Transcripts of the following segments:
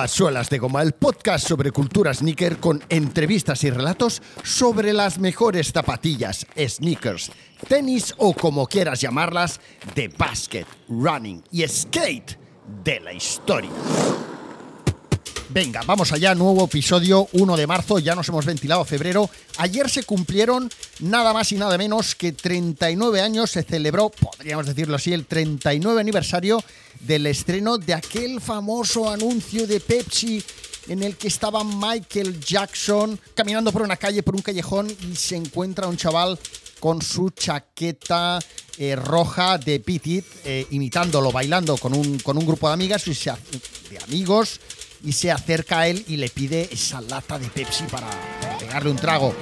A Suelas de Goma, el podcast sobre cultura sneaker con entrevistas y relatos sobre las mejores zapatillas, sneakers, tenis o como quieras llamarlas, de basket, running y skate de la historia. Venga, vamos allá, nuevo episodio 1 de marzo, ya nos hemos ventilado febrero. Ayer se cumplieron nada más y nada menos que 39 años, se celebró, podríamos decirlo así, el 39 aniversario del estreno de aquel famoso anuncio de Pepsi en el que estaba Michael Jackson caminando por una calle, por un callejón y se encuentra un chaval con su chaqueta eh, roja de Pitit, eh, imitándolo, bailando con un, con un grupo de amigas y de amigos y se acerca a él y le pide esa lata de Pepsi para pegarle un trago.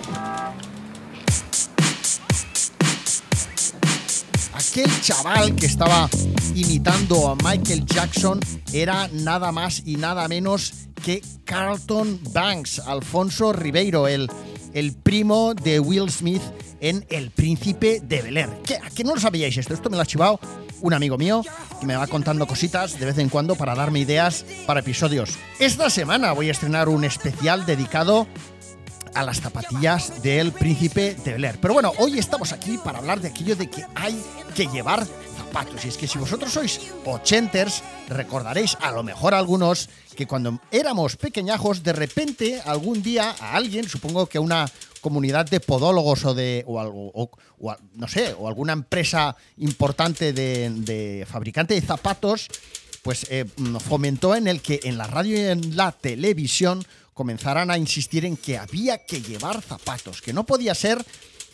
Aquel chaval que estaba imitando a Michael Jackson era nada más y nada menos que Carlton Banks, Alfonso Ribeiro, el, el primo de Will Smith en El Príncipe de Bel Air. ¿Qué, ¿A qué no lo sabíais esto? Esto me lo ha chivado un amigo mío que me va contando cositas de vez en cuando para darme ideas para episodios. Esta semana voy a estrenar un especial dedicado a las zapatillas del príncipe de Bel Pero bueno, hoy estamos aquí para hablar de aquello de que hay que llevar zapatos. Y es que si vosotros sois ochenters, recordaréis a lo mejor algunos que cuando éramos pequeñajos, de repente algún día a alguien, supongo que a una comunidad de podólogos o de o, no sé o alguna empresa importante de, fabricante de zapatos pues eh, fomentó en el que en la radio y en la televisión comenzaran a insistir en que había que llevar zapatos que no podía ser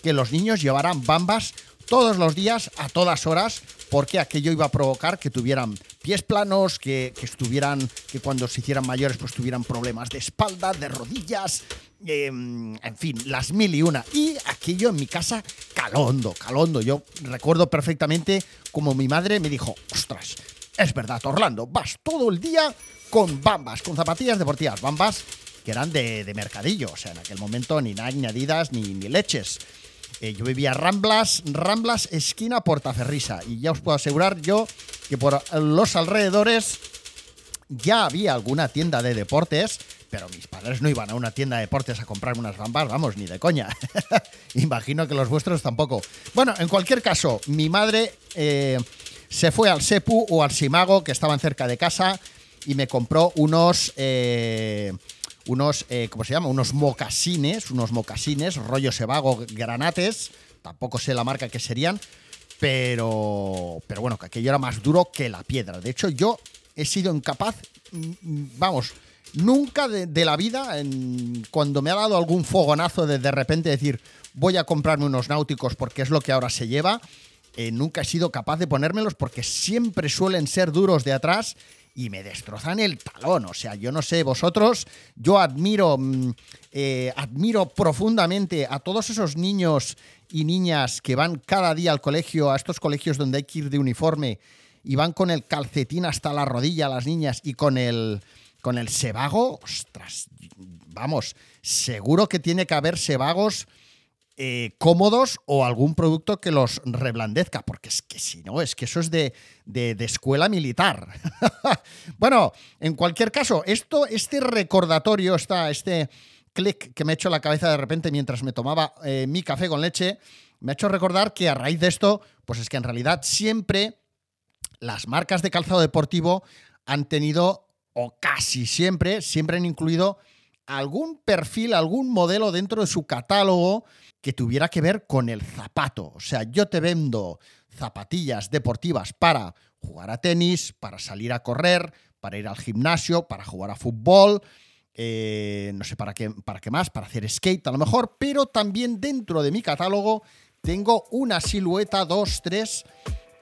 que los niños llevaran bambas todos los días, a todas horas, porque aquello iba a provocar que tuvieran pies planos, que, estuvieran, que cuando se hicieran mayores, pues tuvieran problemas de espalda, de rodillas, em, en fin, las mil y una. Y aquello en mi casa, calondo, calondo. Yo recuerdo perfectamente como mi madre me dijo, ostras, es verdad, Orlando, vas todo el día con bambas, con zapatillas deportivas, bambas que eran de, mercadillo, o sea, en aquel momento ni nada, ni adidas, ni, ni leches. Eh, yo vivía Ramblas, Ramblas, esquina Portaferrisa. Y ya os puedo asegurar yo que por los alrededores ya había alguna tienda de deportes, pero mis padres no iban a una tienda de deportes a comprar unas bambas, vamos, ni de coña. Imagino que los vuestros tampoco. Bueno, en cualquier caso, mi madre eh, se fue al Sepu o al Simago, que estaban cerca de casa, y me compró unos... Eh, unos, eh, ¿cómo se llama? Unos mocasines, unos mocasines, rollo sebago, granates, tampoco sé la marca que serían, pero, pero bueno, que aquello era más duro que la piedra. De hecho, yo he sido incapaz, mm, vamos, nunca de, la vida, cuando me ha dado algún fogonazo de de repente decir, voy a comprarme unos náuticos porque es lo que ahora se lleva, eh, nunca he sido capaz de ponérmelos porque siempre suelen ser duros de atrás y me destrozan el talón. O sea, yo no sé vosotros, yo admiro, mm, eh, admiro profundamente a todos esos niños y niñas que van cada día al colegio, a estos colegios donde hay que ir de uniforme y van con el calcetín hasta la rodilla las niñas y con el con el sebago, ostras, vamos, seguro que tiene que haber sebagos eh, cómodos o algún producto que los reblandezca, porque es que si no, es que eso es de, escuela militar. bueno, en cualquier caso, esto, este recordatorio, está, este clic que me ha hecho la cabeza de repente mientras me tomaba eh, mi café con leche, me ha hecho recordar que a raíz de esto, pues es que en realidad siempre las marcas de calzado deportivo han tenido, o casi siempre, siempre han incluido algún perfil, algún modelo dentro de su catálogo que tuviera que ver con el zapato. O sea, yo te vendo zapatillas deportivas para jugar a tenis, para salir a correr, para ir al gimnasio, para jugar a fútbol, eh, no sé para qué, para qué más, para hacer skate a lo mejor, pero también dentro de mi catálogo tengo una silueta 2, 3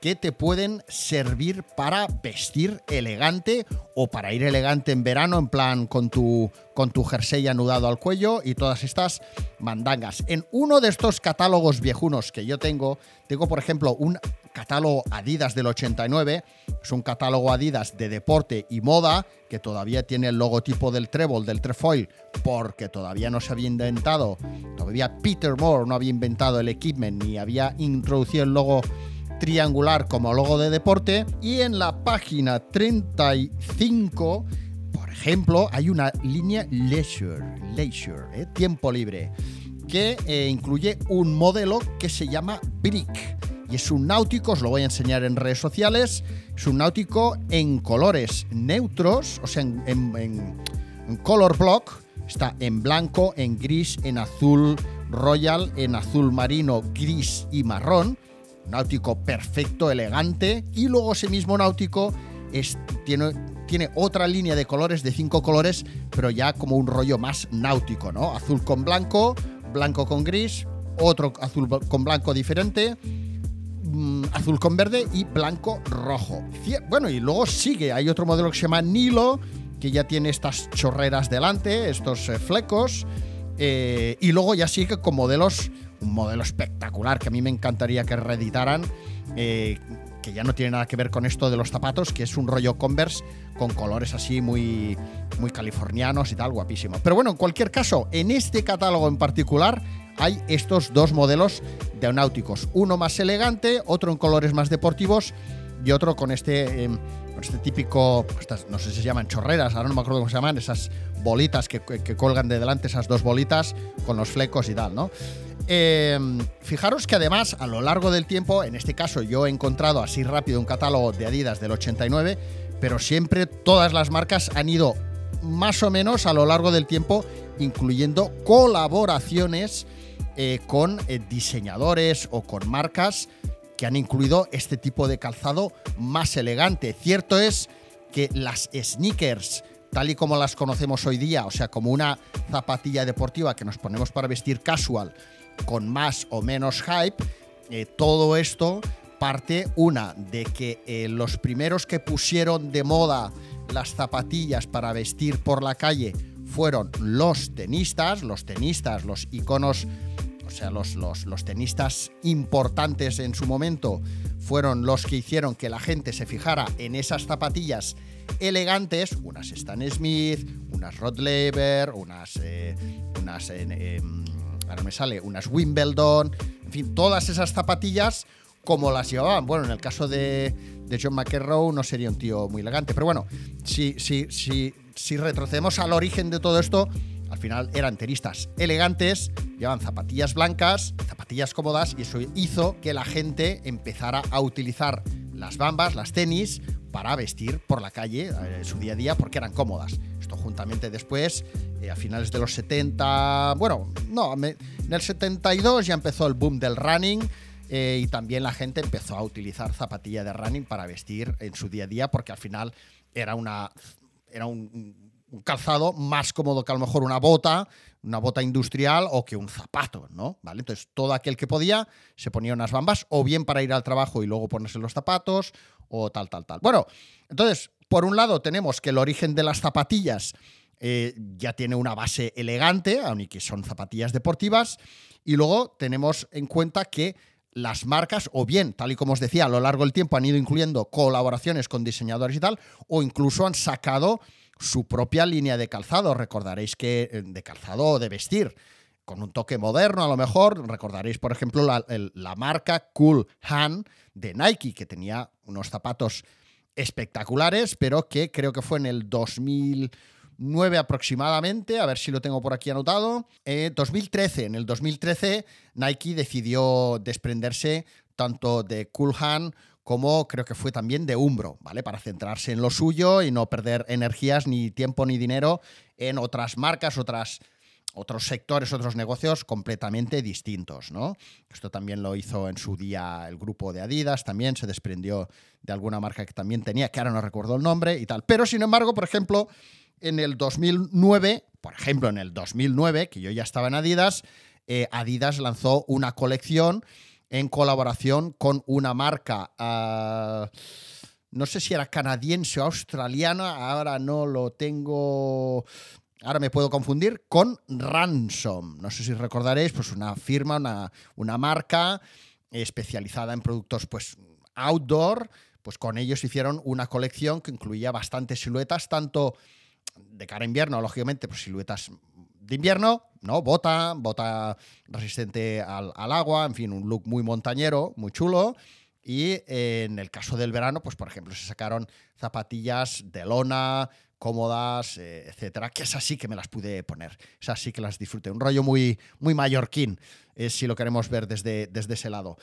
que te pueden servir para vestir elegante o para ir elegante en verano, en plan con tu, con tu jersey anudado al cuello y todas estas mandangas. En uno de estos catálogos viejunos que yo tengo, tengo por ejemplo un catálogo Adidas del 89, es un catálogo Adidas de deporte y moda que todavía tiene el logotipo del trébol, del trefoil, porque todavía no se había inventado, todavía Peter Moore no había inventado el equipment ni había introducido el logo triangular como logo de deporte y en la página 35 ejemplo, hay una línea leisure, leisure, ¿eh? tiempo libre, que eh, incluye un modelo que se llama Brick. Y es un náutico, os lo voy a enseñar en redes sociales, es un náutico en colores neutros, o sea, en, color block, está en blanco, en gris, en azul royal, en azul marino, gris y marrón. Náutico perfecto, elegante. Y luego ese mismo náutico tiene, otra línea de colores, de cinco colores, pero ya como un rollo más náutico, ¿no? Azul con blanco, blanco con gris, otro azul con blanco diferente, mm, azul con verde y blanco rojo. Bueno, y luego sigue, hay otro modelo que se llama Nilo, que ya tiene estas chorreras delante, estos eh, flecos, eh, y luego ya sigue con modelos, un modelo espectacular que a mí me encantaría que reeditaran, eh, que ya no tiene nada que ver con esto de los zapatos, que es un rollo Converse con colores así muy, muy californianos y tal, guapísimo. Pero bueno, en cualquier caso, en este catálogo en particular hay estos dos modelos de náuticos, uno más elegante, otro en colores más deportivos y otro con este, em, este típico, no sé si se llaman chorreras, ahora no me acuerdo cómo se llaman, esas bolitas que, que colgan de delante, esas dos bolitas con los flecos y tal, ¿no? Em, fijaros que además a lo largo del tiempo, en este caso yo he encontrado así rápido un catálogo de Adidas del 89, pero siempre todas las marcas han ido más o menos a lo largo del tiempo incluyendo colaboraciones eh, con eh, diseñadores o con marcas que han incluido este tipo de calzado más elegante. Cierto es que las sneakers, tal y como las conocemos hoy día, o sea, como una zapatilla deportiva que nos ponemos para vestir casual, con más o menos hype, eh, todo esto parte una de que eh, los primeros que pusieron de moda las zapatillas para vestir por la calle fueron los tenistas, los tenistas, los iconos, sea, los, los, los tenistas importantes en su momento fueron los que hicieron que la gente se fijara en esas zapatillas elegantes, unas Stan Smith, unas Rod Laver, unas, eh, unas em, ahora me sale, unas Wimbledon, en fin, todas esas zapatillas como las llevaban. Bueno, en el caso de, John McEnroe no sería un tío muy elegante, pero bueno, si, si, si, si retrocedemos al origen de todo esto, final eran tenistas elegantes, llevaban zapatillas blancas, zapatillas cómodas, y eso hizo que la gente empezara a utilizar las bambas, las tenis, para vestir por la calle en eh, su día a día porque eran cómodas. Esto juntamente después, eh, a finales de los 70, bueno, no, en el 72 ya empezó el boom del running. Eh, y también la gente empezó a utilizar zapatilla de running para vestir en su día a día porque al final era una era un, un calzado más cómodo que a lo mejor una bota, una bota industrial o que un zapato, ¿no? ¿Vale? Entonces, todo aquel que podía se ponía unas bambas, o bien para ir al trabajo y luego ponerse los zapatos, o tal, tal, tal. Bueno, entonces, por un lado tenemos que el origen de las zapatillas eh, ya tiene una base elegante, aunque son zapatillas deportivas, y luego tenemos en cuenta que las marcas, o bien, tal y como os decía, a lo largo del tiempo han ido incluyendo colaboraciones con diseñadores y tal, o incluso han sacado su propia línea de calzado. Recordaréis que eh, de calzado o de vestir, con un toque moderno a lo mejor. Recordaréis, por ejemplo, la, marca Cool Hand de Nike, que tenía unos zapatos espectaculares, pero que creo que fue en el 2009 aproximadamente, a ver si lo tengo por aquí anotado, eh, 2013, en el 2013 Nike decidió desprenderse tanto de Cool Hand como creo que fue también de Umbro, ¿vale? Para centrarse en lo suyo y no perder energías, ni tiempo, ni dinero en otras marcas, otras, otros sectores, otros negocios completamente distintos, ¿no? Esto también lo hizo en su día el grupo de Adidas, también se desprendió de alguna marca que también tenía, que ahora no recuerdo el nombre y tal. Pero sin embargo, por ejemplo, en el 2009, por ejemplo, en el 2009, que yo ya estaba en Adidas, eh, Adidas lanzó una colección en colaboración con una marca, ah, no sé si era canadiense o australiana, ahora no lo tengo, ahora me puedo confundir, con Ransom. No sé si recordaréis, pues una firma, una, una marca especializada en productos pues outdoor, pues con ellos hicieron una colección que incluía bastantes siluetas, tanto de cara a invierno, lógicamente, pues siluetas de invierno, ¿no? Bota, bota resistente al, agua, en fin, un look muy montañero, muy chulo. Y en el caso del verano, pues por ejemplo, se sacaron zapatillas de lona cómodas, eh, etcétera, que esas sí que me las pude poner, esas sí que las disfruté. Un rollo muy, muy mallorquín, eh, si lo queremos ver desde, desde ese lado.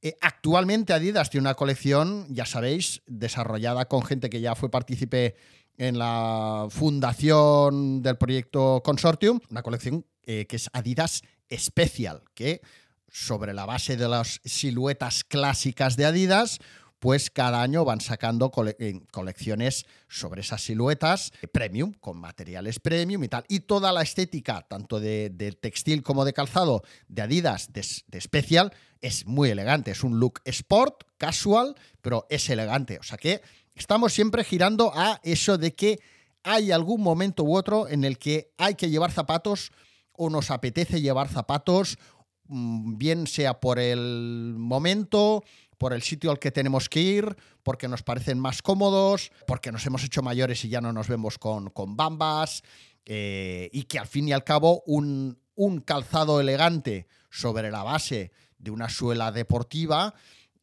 Eh, actualmente Adidas tiene una colección, ya sabéis, desarrollada con gente que ya fue partícipe en la fundación del proyecto Consortium, una colección que es Adidas Special, que sobre la base de las siluetas clásicas de Adidas, pues cada año van sacando colecciones sobre esas siluetas premium, con materiales premium y tal. Y toda la estética, tanto de, textil como de calzado de Adidas, de, de, Special, es muy elegante. Es un look sport, casual, pero es elegante. O sea que estamos siempre girando a eso de que hay algún momento u otro en el que hay que llevar zapatos o nos apetece llevar zapatos, mm, bien sea por el momento, por el sitio al que tenemos que ir, porque nos parecen más cómodos, porque nos hemos hecho mayores y ya no nos vemos con, con bambas, eh, y que al fin y al cabo un, un calzado elegante sobre la base de una suela deportiva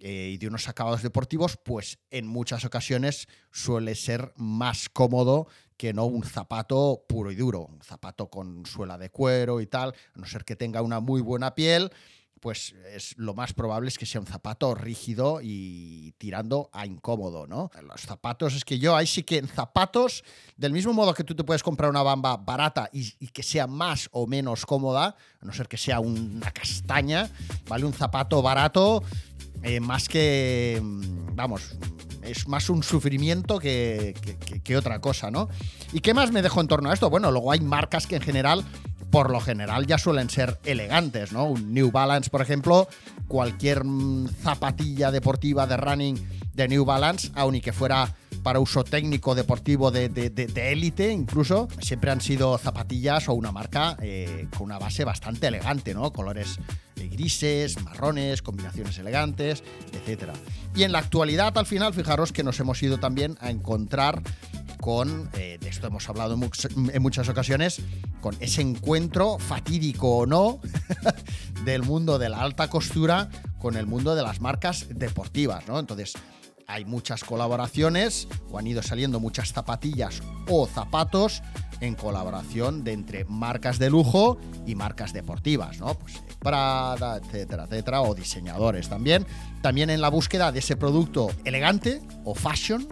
eh, y de unos acabados deportivos, pues en muchas ocasiones suele ser más cómodo que no un zapato puro y duro, un zapato con suela de cuero y tal, a no ser que tenga una muy buena piel pues es lo más probable es que sea un zapato rígido y tirando a incómodo, ¿no? Los zapatos, es que yo ahí sí que en zapatos, del mismo modo que tú te puedes comprar una bamba barata y, que sea más o menos cómoda, a no ser que sea una castaña, ¿vale? Un zapato barato, eh, más que, mm, vamos, es más un sufrimiento que, que, otra cosa, ¿no? ¿Y qué más me dejo en torno a esto? Bueno, luego hay marcas que en general por lo general ya suelen ser elegantes, ¿no? Un New Balance, por ejemplo, cualquier mm, zapatilla deportiva de running de New Balance, aun y que fuera para uso técnico deportivo de élite incluso, siempre han sido zapatillas o una marca eh, con una base bastante elegante, ¿no? Colores eh, grises, marrones, combinaciones elegantes, etc. Y en la actualidad, al final, fijaros que nos hemos ido también a encontrar con, eh, de esto hemos hablado en muchas ocasiones, con ese encuentro fatídico o no del mundo de la alta costura con el mundo de las marcas deportivas, ¿no? Entonces, hay muchas colaboraciones o han ido saliendo muchas zapatillas o zapatos en colaboración de entre marcas de lujo y marcas deportivas, ¿no? Pues Prada, etcétera, etcétera, o diseñadores también. También en la búsqueda de ese producto elegante o fashion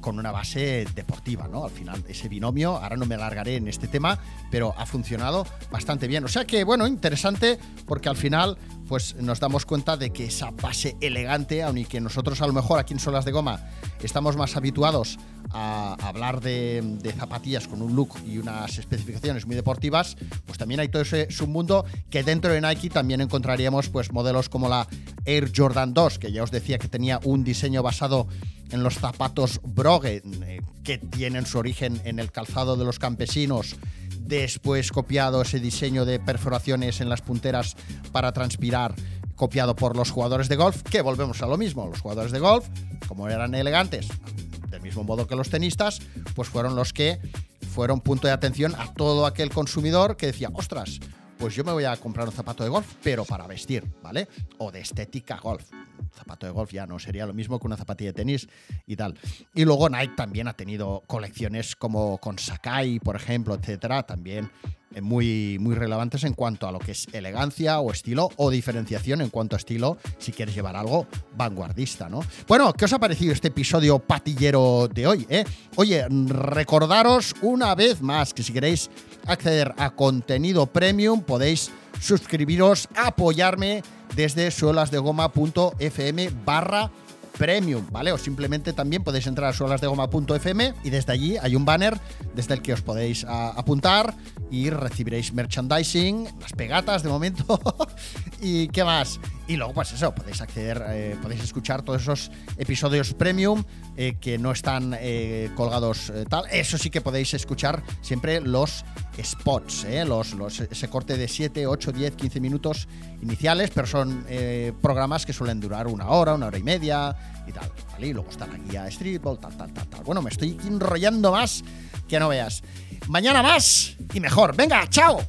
con una base deportiva, ¿no? Al final, ese binomio, ahora no me alargaré en este tema, pero ha funcionado bastante bien. O sea que, bueno, interesante porque al final, pues nos damos cuenta de que esa base elegante, aunque nosotros a lo mejor aquí en Solas de Goma estamos más habituados a hablar de, zapatillas con un look y unas especificaciones muy deportivas, pues también hay todo ese submundo que dentro de Nike también encontraríamos pues modelos como la Air Jordan 2, que ya os decía que tenía un diseño basado en los zapatos Brogue, eh, que tienen su origen en el calzado de los campesinos, después copiado ese diseño de perforaciones en las punteras para transpirar, copiado por los jugadores de golf, que volvemos a lo mismo, los jugadores de golf, como eran elegantes, del mismo modo que los tenistas, pues fueron los que fueron punto de atención a todo aquel consumidor que decía, ostras, pues yo me voy a comprar un zapato de golf, pero para vestir, ¿vale? O de estética golf zapato de golf ya no sería lo mismo que una zapatilla de tenis y tal. Y luego Nike también ha tenido colecciones como con Sakai, por ejemplo, etcétera, también eh, muy, muy relevantes en cuanto a lo que es elegancia o estilo o diferenciación en cuanto a estilo si quieres llevar algo vanguardista, ¿no? Bueno, ¿qué os ha parecido este episodio patillero de hoy? Eh? Oye, recordaros una vez más que si queréis acceder a contenido premium podéis suscribiros, apoyarme desde suelasdegoma.fm barra premium, ¿vale? O simplemente también podéis entrar a suelasdegoma.fm y desde allí hay un banner desde el que os podéis apuntar y recibiréis merchandising, las pegatas de momento y qué más. Y luego, pues eso, podéis acceder, eh, podéis escuchar todos esos episodios premium eh, que no están eh, colgados tal. Eso sí que podéis escuchar siempre los spots, los, los, ese corte de 7, 8, 10, 15 minutos iniciales, pero son programas que suelen durar una hora, una hora y media y tal. Y luego está la guía Streetball, tal, tal, tal, tal. Bueno, me estoy enrollando más que no veas. Mañana más y mejor. Venga, chao.